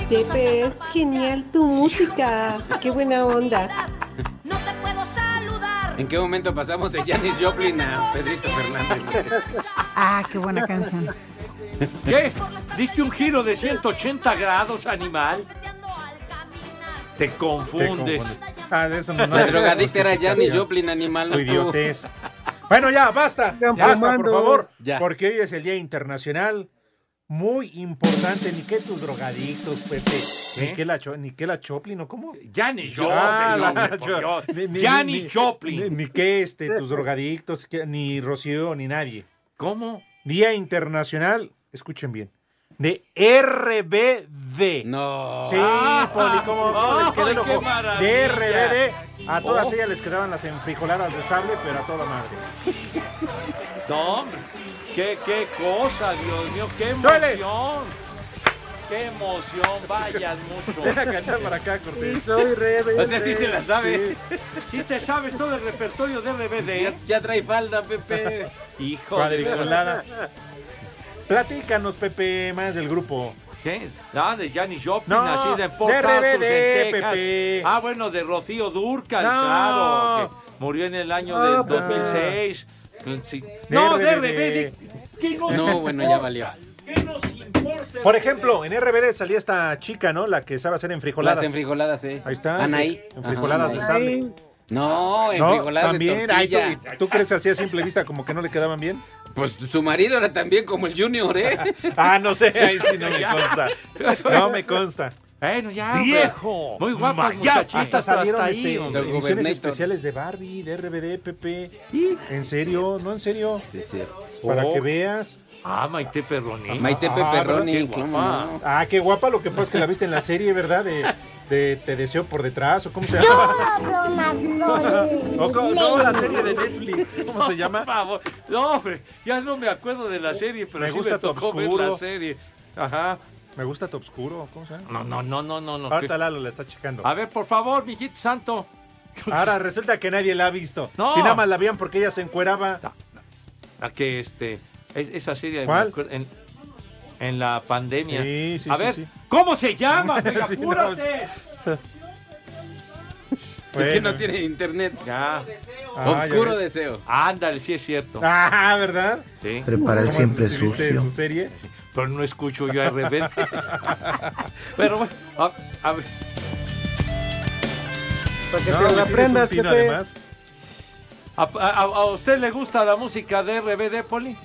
Pepe, es genial tu música. Qué buena onda. No te puedo saludar. ¿En qué momento pasamos de Janis Joplin a Pedrito Fernández? Ah, qué buena canción. ¿Qué? ¿Diste un giro de 180 grados, animal? Te Te confundes. Ah, de eso no. La drogadicta era Janis. Joplin, animal, no Tu idiotez. Bueno, ya, basta. Sigan Basta, por favor. Ya. Porque hoy es el Día Internacional. Muy importante. Ni que tus drogadictos, Pepe. Ni que la, Cho- ni que la Choplin, ¿o cómo? Ah, Dios. ni- ni- Janis ni- que este, tus drogadictos, ni Rocío, ni nadie. ¿Cómo? Día Internacional, escuchen bien, de RBD. No. Sí, Poli, ¿cómo cómo les quedó el ¡Ay, qué ojo? maravilla! De RBD. A todas Oh. ellas les quedaban las enfrijoladas de sable, pero a toda madre. No, hombre. ¿Qué, qué cosa, Dios mío, qué emoción. qué emoción, vayan mucho. Ven a cantar para acá, Cortés. Soy rebelde. O sea, sí se la sabe. Sí te sabes todo el repertorio de RBD. Ya, ya trae falda, Pepe. Hijo Cuadriculada. Platícanos, Pepe, más del grupo. ¿Qué? Ah, de Janis Joplin, No, así de de RBD, en Texas. Pepe. Ah, bueno, de Rocío Durcal, No. claro, que murió en el año Ah, del pero- 2006. Sí. No, de RBD. RBD. ¿Qué nos No, bueno, ya valió. ¿Qué nos importa? Por ejemplo, en RBD salía esta chica, ¿no? La que sabe hacer enfrijoladas. Las enfrijoladas, sí. Ahí está. Anaí. Enfrijoladas de Ajá, sable. Ay, No, No, enfrijoladas también. de Ay, ¿tú, tortilla. ¿Tú crees así a simple vista como que no le quedaban bien? Pues su marido era también como el Junior, ¿eh? Ah, no sé, ahí sí no me consta. No me consta. Bueno, ya. ¡Viejo! Muy guapas Ya, muchachitas, salieron hasta ahí, este, ediciones especiales de Barbie, de RBD, Pepe. ¿En serio? ¿No en serio? Sí, sí. Para Oh. que veas. Ah, Maite Perroni. Maite Ah, ¿verdad? Qué ¿cómo guapa. no? Ah, qué guapa. Lo que pasa es que la viste en la serie, ¿verdad? De, de Te deseo por detrás, o cómo se llama. O co- no, la serie de Netflix. ¿Cómo se llama? Por favor. No, hombre, ya no me acuerdo de la serie, pero Me sí gusta me tocó ver la serie. Ajá. Me gusta tu obscuro. ¿Cómo se llama? No, no, no, no, no. no. Ahorita Lalo la está checando. A ver, por favor, mijito santo. Ahora resulta que nadie la ha visto. No. Si nada más la veían porque ella se encueraba. A que este. es- esa serie. ¿Cuál? En, en la pandemia. Sí, sí, A sí, ver, sí. ¿cómo se llama? No. apúrate. Es que no tiene internet. Ya. Ah, Oscuro ya ves. deseo. Ándale, sí es cierto. Ah, ¿verdad? Sí. Prepara el ¿Cómo siempre sucio. su serie? Pero no escucho yo a RBD. Pero bueno, a, a ver. para que No, te aprendas, tino, Pepe. además. ¿A, a- a usted le gusta la música de RBD, Poli?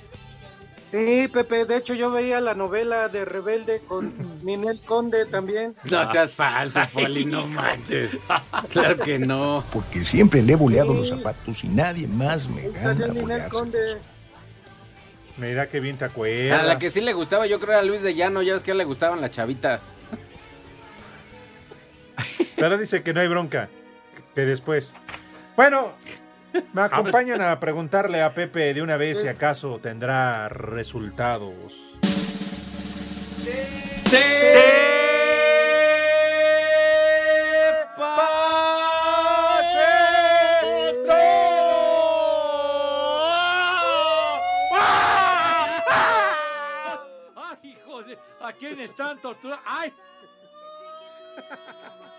Sí, Pepe, de hecho yo veía la novela de Rebelde con Ninel Conde también. No seas falso, Poli, no manches. Claro que no. Porque siempre le he boleado los zapatos y nadie más me gana a Ninel. Conde. Mira qué bien te A acuerdas. la que sí le gustaba, yo creo, era Luis de Llano. Ya ves que a él le gustaban las chavitas. Pero dice que no hay bronca. Que después. Bueno, me acompañan a preguntarle a Pepe de una vez si acaso tendrá resultados. ¡Ay, ¿A quién están torturando? ¡Ay!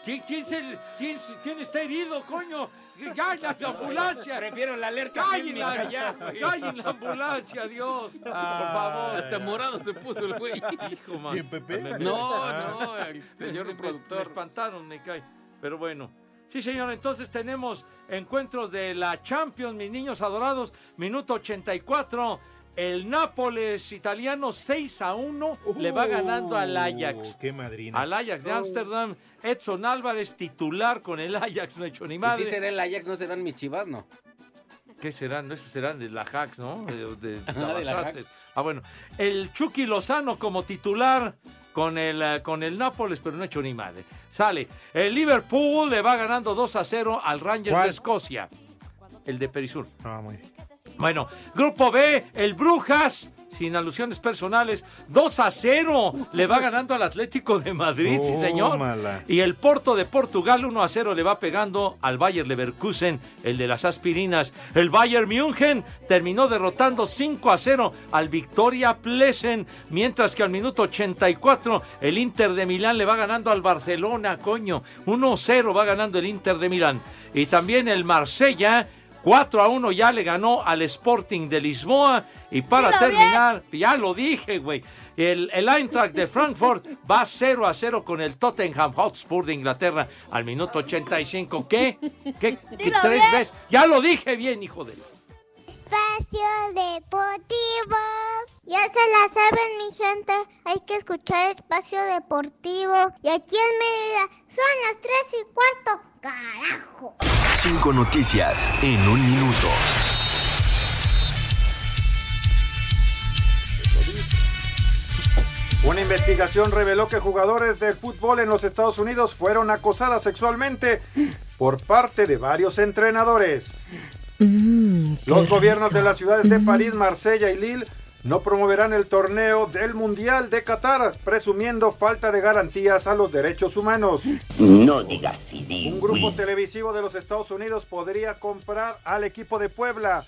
¿Quién, quién, se- quién quién está herido, coño? ¡Ya, la, la ambulancia! Prefiero la alerta ¡Cállen la, cállen la ambulancia, Dios! Por favor. Hasta morado se puso el güey. Hijo, man. ¿Quién, Pepe? Me- No, Ah. no, el señor me- productor. Me espantaron, me cae. Pero bueno. Sí, señor, entonces tenemos encuentros de la Champions, mis niños adorados. Minuto 84. El Nápoles italiano 6 a 1 le va ganando al Ajax. Uh, ¡Qué madrina! Al Ajax de Ámsterdam. Edson Álvarez titular con el Ajax, no ha hecho ni Y madre. si será el Ajax, no serán mis chivas, ¿no? ¿Qué serán? No, esos serán de la Hax, ¿no? De, de- Ah, de la Lavatrastes. Hax. Ah, bueno. El Chucky Lozano como titular con el, eh, con el Nápoles, pero no ha hecho ni madre. Sale. El Liverpool le va ganando 2 a 0 al Rangers ¿Cuál? de Escocia. El de Perisur. Ah, muy bien. Bueno, Grupo B, el Brujas, sin alusiones personales, 2 a 0 le va ganando al Atlético de Madrid, sí señor. Y el Porto de Portugal 1 a 0 le va pegando al Bayer Leverkusen, el de las aspirinas. El Bayern München terminó derrotando 5 a 0 al Victoria Plesen, mientras que al minuto 84 el Inter de Milán le va ganando al Barcelona, coño. 1 a 0 va ganando el Inter de Milán. Y también el Marsella 4 a 1 ya le ganó al Sporting de Lisboa. Y para terminar, ya lo dije, güey. El, el Eintracht de Frankfurt va 0 a 0 con el Tottenham Hotspur de Inglaterra al minuto 85. ¿Qué? ¿Qué? ¿Qué tres bien. veces? Ya lo dije bien, hijo de... Espacio Deportivo. Ya se la saben, mi gente. Hay que escuchar Espacio Deportivo. Y aquí en Mérida son las 3 y cuarto. ¡Carajo! Cinco noticias en un minuto. Una investigación reveló que jugadores de fútbol en los Estados Unidos fueron acosadas sexualmente por parte de varios entrenadores. Los gobiernos de las ciudades de París, Marsella y Lille no promoverán el torneo del Mundial de Qatar, presumiendo falta de garantías a los derechos humanos. No digas Un grupo televisivo de los Estados Unidos podría comprar al equipo de Puebla.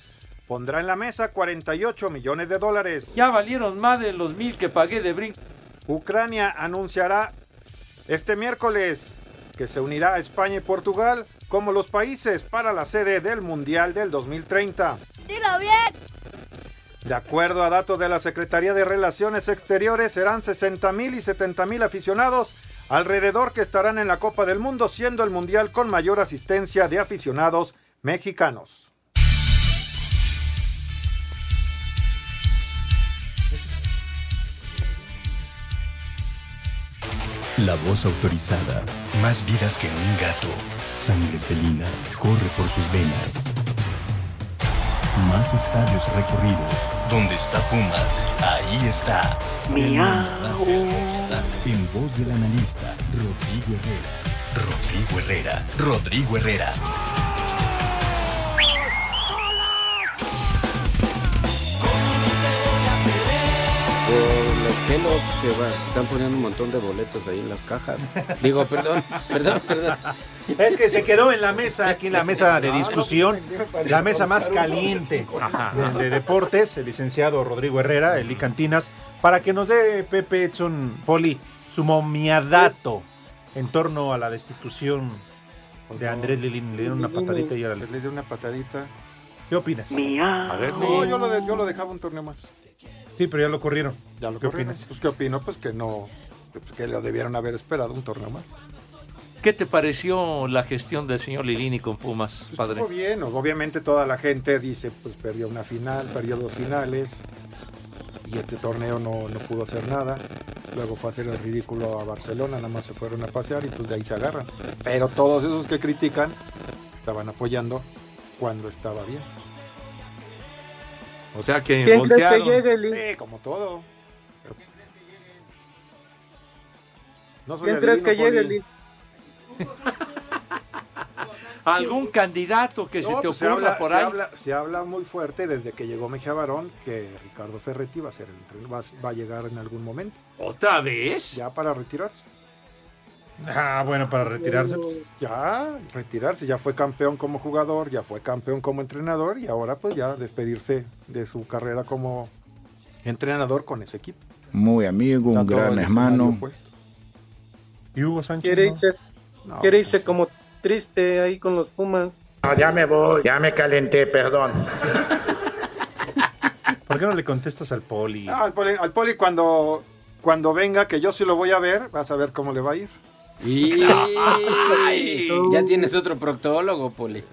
Pondrá en la mesa 48 millones de dólares. Ya valieron más de los mil que pagué de brinco. Ucrania anunciará este miércoles que se unirá a España y Portugal como los países para la sede del Mundial del 2030. Dilo bien. De acuerdo a datos de la Secretaría de Relaciones Exteriores, serán 60 mil y 70 mil aficionados alrededor que estarán en la Copa del Mundo, siendo el Mundial con mayor asistencia de aficionados mexicanos. La voz autorizada. Más vidas que un gato. Sangre felina corre por sus venas. Más estadios recorridos. Donde está Pumas, ahí está. Miau. En voz del analista Rodrigo Herrera. Rodrigo Herrera. Rodrigo Herrera. Por los Kellogg's que va- están poniendo un montón de boletos ahí en las cajas. Digo, perdón, perdón, perdón. Es que se quedó en la mesa, aquí en la mesa de discusión, la mesa más caliente de, de deportes, el licenciado Rodrigo Herrera, el Cantinas, para que nos dé Pepe Edson Poli su momiadato en torno a la destitución de Andrés Lilín. Le dieron una patadita y ahora le... Le di una patadita. ¿Qué opinas? A ver, no, yo lo, de- yo lo dejaba un torneo más. Sí, pero ya lo corrieron. Ya lo ¿Qué corrieron. opinas? Pues, ¿qué opino? Pues que no, pues, que lo debieron haber esperado un torneo más. ¿Qué te pareció la gestión del señor Lilini con Pumas, padre? Estuvo bien, obviamente toda la gente dice, pues perdió una final, perdió dos finales, y este torneo no, no pudo hacer nada. Luego fue a hacer el ridículo a Barcelona, nada más se fueron a pasear y pues de ahí se agarran. Pero todos esos que critican estaban apoyando cuando estaba bien. O sea que ¿Quién crees que voltearon. llegue, Lee? Sí, como todo. No soy ¿Quién crees que llegue. Lee? ¿Algún candidato que se No, te pues ocurra habla, por se ahí? habla- se habla muy fuerte desde que llegó Mejía Barón que Ricardo Ferretti va a ser el va, va a llegar en algún momento. ¿Otra vez? Ya para retirarse. Ah, bueno, para retirarse. pues, Ya, retirarse. Ya fue campeón como jugador, ya fue campeón como entrenador y ahora pues ya despedirse de su carrera como entrenador con ese equipo. Muy amigo, un gran hermano. ¿Y Hugo Sánchez? Quiere irse, No, quiere pues, como triste ahí con los Pumas. ya me voy, ya me calenté, perdón. ¿Por qué no le contestas al Poli? Ah, al, poli, al Poli cuando, cuando venga, que yo sí lo voy a ver, vas a ver cómo le va a ir. Y ya tienes otro proctólogo, Poli.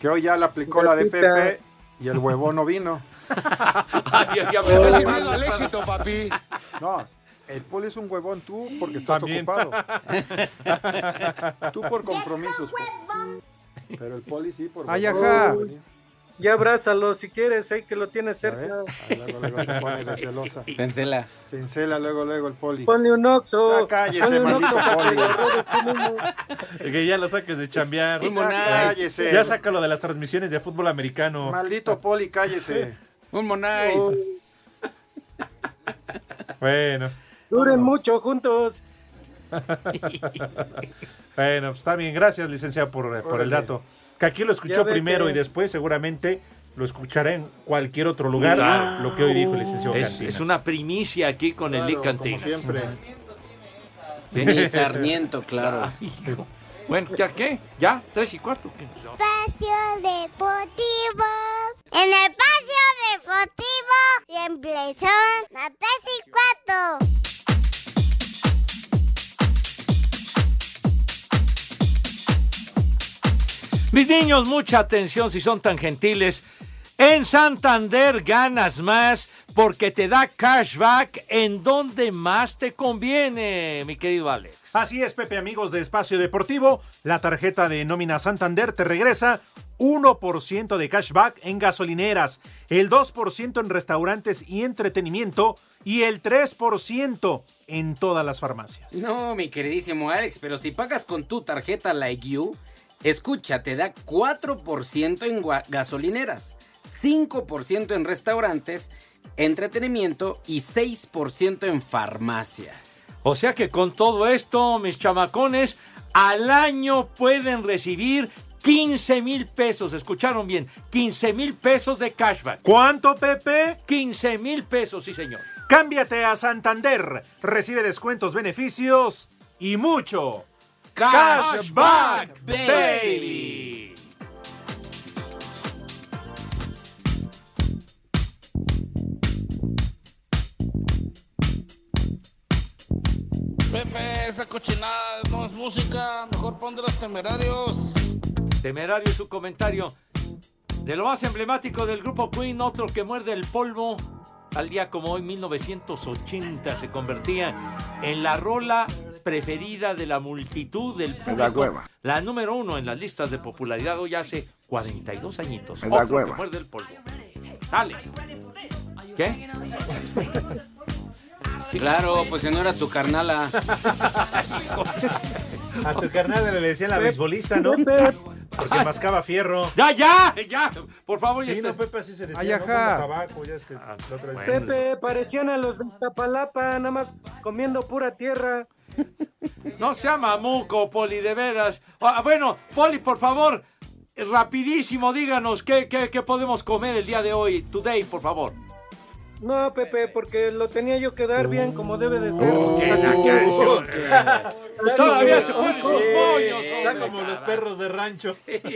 Que hoy ya le aplicó la de. Pepe y el huevón no vino. Ay, ay, al éxito, papi. No, el Poli es un huevón tú porque estás También. ocupado. tú por compromisos. Poli. Pero el Poli sí por Ay, huevón. ajá. Ya abrázalo si quieres, ahí que lo tienes cerca. Ahí luego, luego se pone de celosa. Se encela. Se encela luego, luego el Poli. Ponle un oxo. Ya cállese, Ponle un maldito Poli. Que ya lo saques de chambear. Un Monais. Cállese. Ya sácalo de las transmisiones de fútbol americano. Maldito Poli, cállese. Un Monais. Oh, Bueno, duren mucho juntos. bueno, pues está bien. Gracias, licenciado, por, eh, por el dato. Que aquí lo escuchó primero que- y después seguramente lo escuchará en cualquier otro lugar. Claro. Lo que hoy dijo el licenciado Es, es una primicia aquí con el Lick Claro, como Cantinas. siempre. Ni Sarmiento, claro. Ay, hijo. Bueno, ¿ya qué? ¿Ya? ¿Tres y cuarto? ¿Qué? Espacio Deportivo. En el espacio deportivo siempre son las tres y cuatro. Mis niños, mucha atención si son tan gentiles. En Santander ganas más porque te da cashback en donde más te conviene, mi querido Alex. Así es, Pepe, amigos de Espacio Deportivo. La tarjeta de nómina Santander te regresa 1% de cashback en gasolineras, el 2% en restaurantes y entretenimiento y el 3% en todas las farmacias. No, mi queridísimo Alex, pero si pagas con tu tarjeta Like You, escucha, te da 4% en gasolineras, 5% en restaurantes, entretenimiento y 6% en farmacias. O sea que con todo esto, mis chamacones, al año pueden recibir 15 mil pesos. ¿Escucharon bien? 15 mil pesos de cashback. ¿Cuánto, Pepe? 15 mil pesos, sí, señor. Cámbiate a Santander. Recibe descuentos, beneficios y mucho. Cashback, baby. Pepe, esa cochinada no es música, mejor pon de los temerarios. Temerario su comentario. De lo más emblemático del grupo Queen, otro que muerde el polvo. Al día como hoy, 1980, se convertía en la rola preferida de la multitud del público. la hueva. La número uno en las listas de popularidad hoy hace 42 añitos. Es la Otro que muerde el polvo. Dale. ¿Qué? Claro, pues si no era tu carnala. A tu carnal le decían la beisbolista, ¿no? Porque mascaba fierro. ¡Ya, ya! ¡Ya! Por favor, ya Sí, está. no, Pepe, así se decía. Ay, ¿no? ajá. Como tabaco, ya es que la otra vez- Pepe, parecían a los de Tapalapa, nada más comiendo pura tierra. No sea mamuco, Poli, de veras. Ah, bueno, Poli, por favor, rapidísimo, díganos qué, qué, qué podemos comer el día de hoy, today, por favor. No, Pepe, porque lo tenía yo que dar bien como debe de ser. Oh, qué. Todavía se ponen sus moños. Está como los perros de rancho.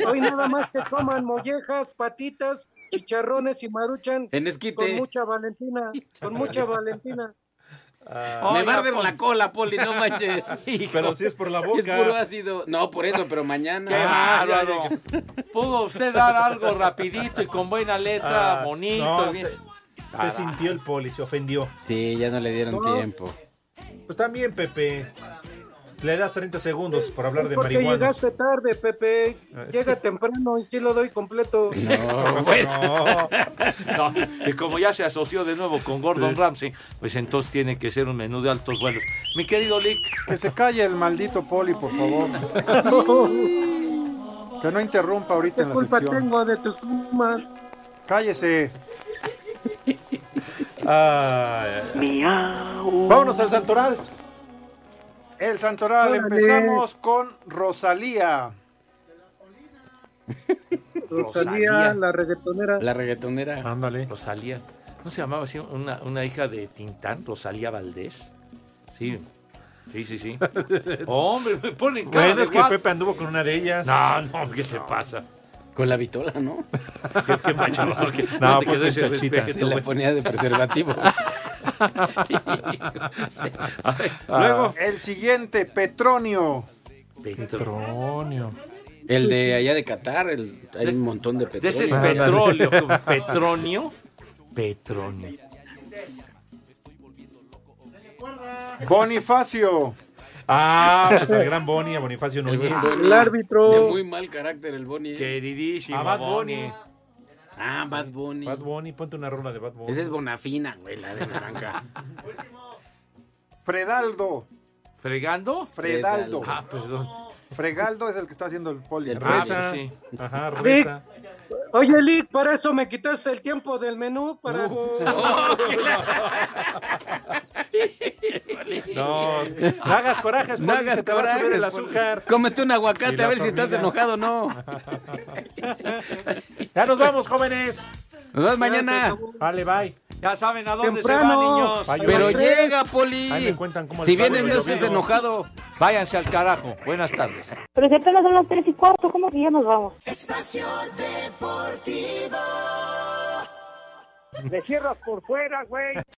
Hoy nada más que coman mollejas, patitas, chicharrones y maruchan. En esquite. Con mucha Valentina, con mucha Valentina. Me barden la cola, Poli, no manches. Pero si es por la boca. Es puro ácido. No, por eso, pero mañana. Qué Ah, bárbaro. Pudo usted dar algo rapidito y con buena letra, Ah, bonito. no, bien. se, se sintió el poli, se ofendió. Sí, ya no le dieron No. tiempo. Pues también, Pepe. Le das 30 segundos por hablar de Porque marihuanos. llegaste tarde, Pepe. Llega temprano y sí lo doy completo. No, bueno. No, y como ya se asoció de nuevo con Gordon Ramsay, pues entonces tiene que ser un menú de altos vuelos. Mi querido Lick. Que se calle el maldito poli, por favor. Que no interrumpa ahorita ¿Qué en la culpa sección. tengo de tus fumas? Cállese. Miau. Vámonos al Santoral. El Santoral, Órale. empezamos con Rosalía. Rosalía, la reggaetonera. La reggaetonera. Ándale. Rosalía. ¿No se llamaba así una, una hija de Tintán, Rosalía Valdés? Sí. Sí, sí, sí. Hombre, me ponen cara Bueno, es que. Pepe anduvo con una de ellas. No, no, ¿qué te pasa? Con la vitola, ¿no? ¿Qué, qué? No, ¿Qué- No, ¿dónde fue quedó ese muchachita. respeto, Se la ponía de preservativo. Luego, el siguiente, Petronio. Petronio. El de allá de Qatar, el, hay un montón de petróleo. ese es petróleo. Petronio. Petronio. Bonifacio. Ah, pues el gran Boni, a Bonifacio El Núñez. Boni. El árbitro. De muy mal carácter el Boni. ¿eh? Queridísimo A Bad Boni. Ah, Bad Bunny. Bad Bunny, ponte una rola de Bad Bunny. Esa es Bonafina, güey, la de naranja. Fredaldo. ¿Fregando? Fredaldo. Ah, perdón. Fregaldo es el que está haciendo el poli. El. Reza. sí. Ajá, reza. Oye, Lick, para eso me quitaste el tiempo del menú para... No, no hagas corajes, No hagas se te va a subir coraje. el azúcar. Cómete un aguacate a ver si estás enojado o no. Ya nos vamos, jóvenes. Nos vemos mañana. Vale, bye. Ya saben a dónde Temprano. se van, niños. Pero llega, Ahí Poli. me cuentan cómo Si con no estés enojado. Váyanse al carajo. Buenas tardes. Pero si apenas son las tres y cuarto, ¿cómo que ya nos vamos? Espacio Deportivo. Me cierras por fuera, güey.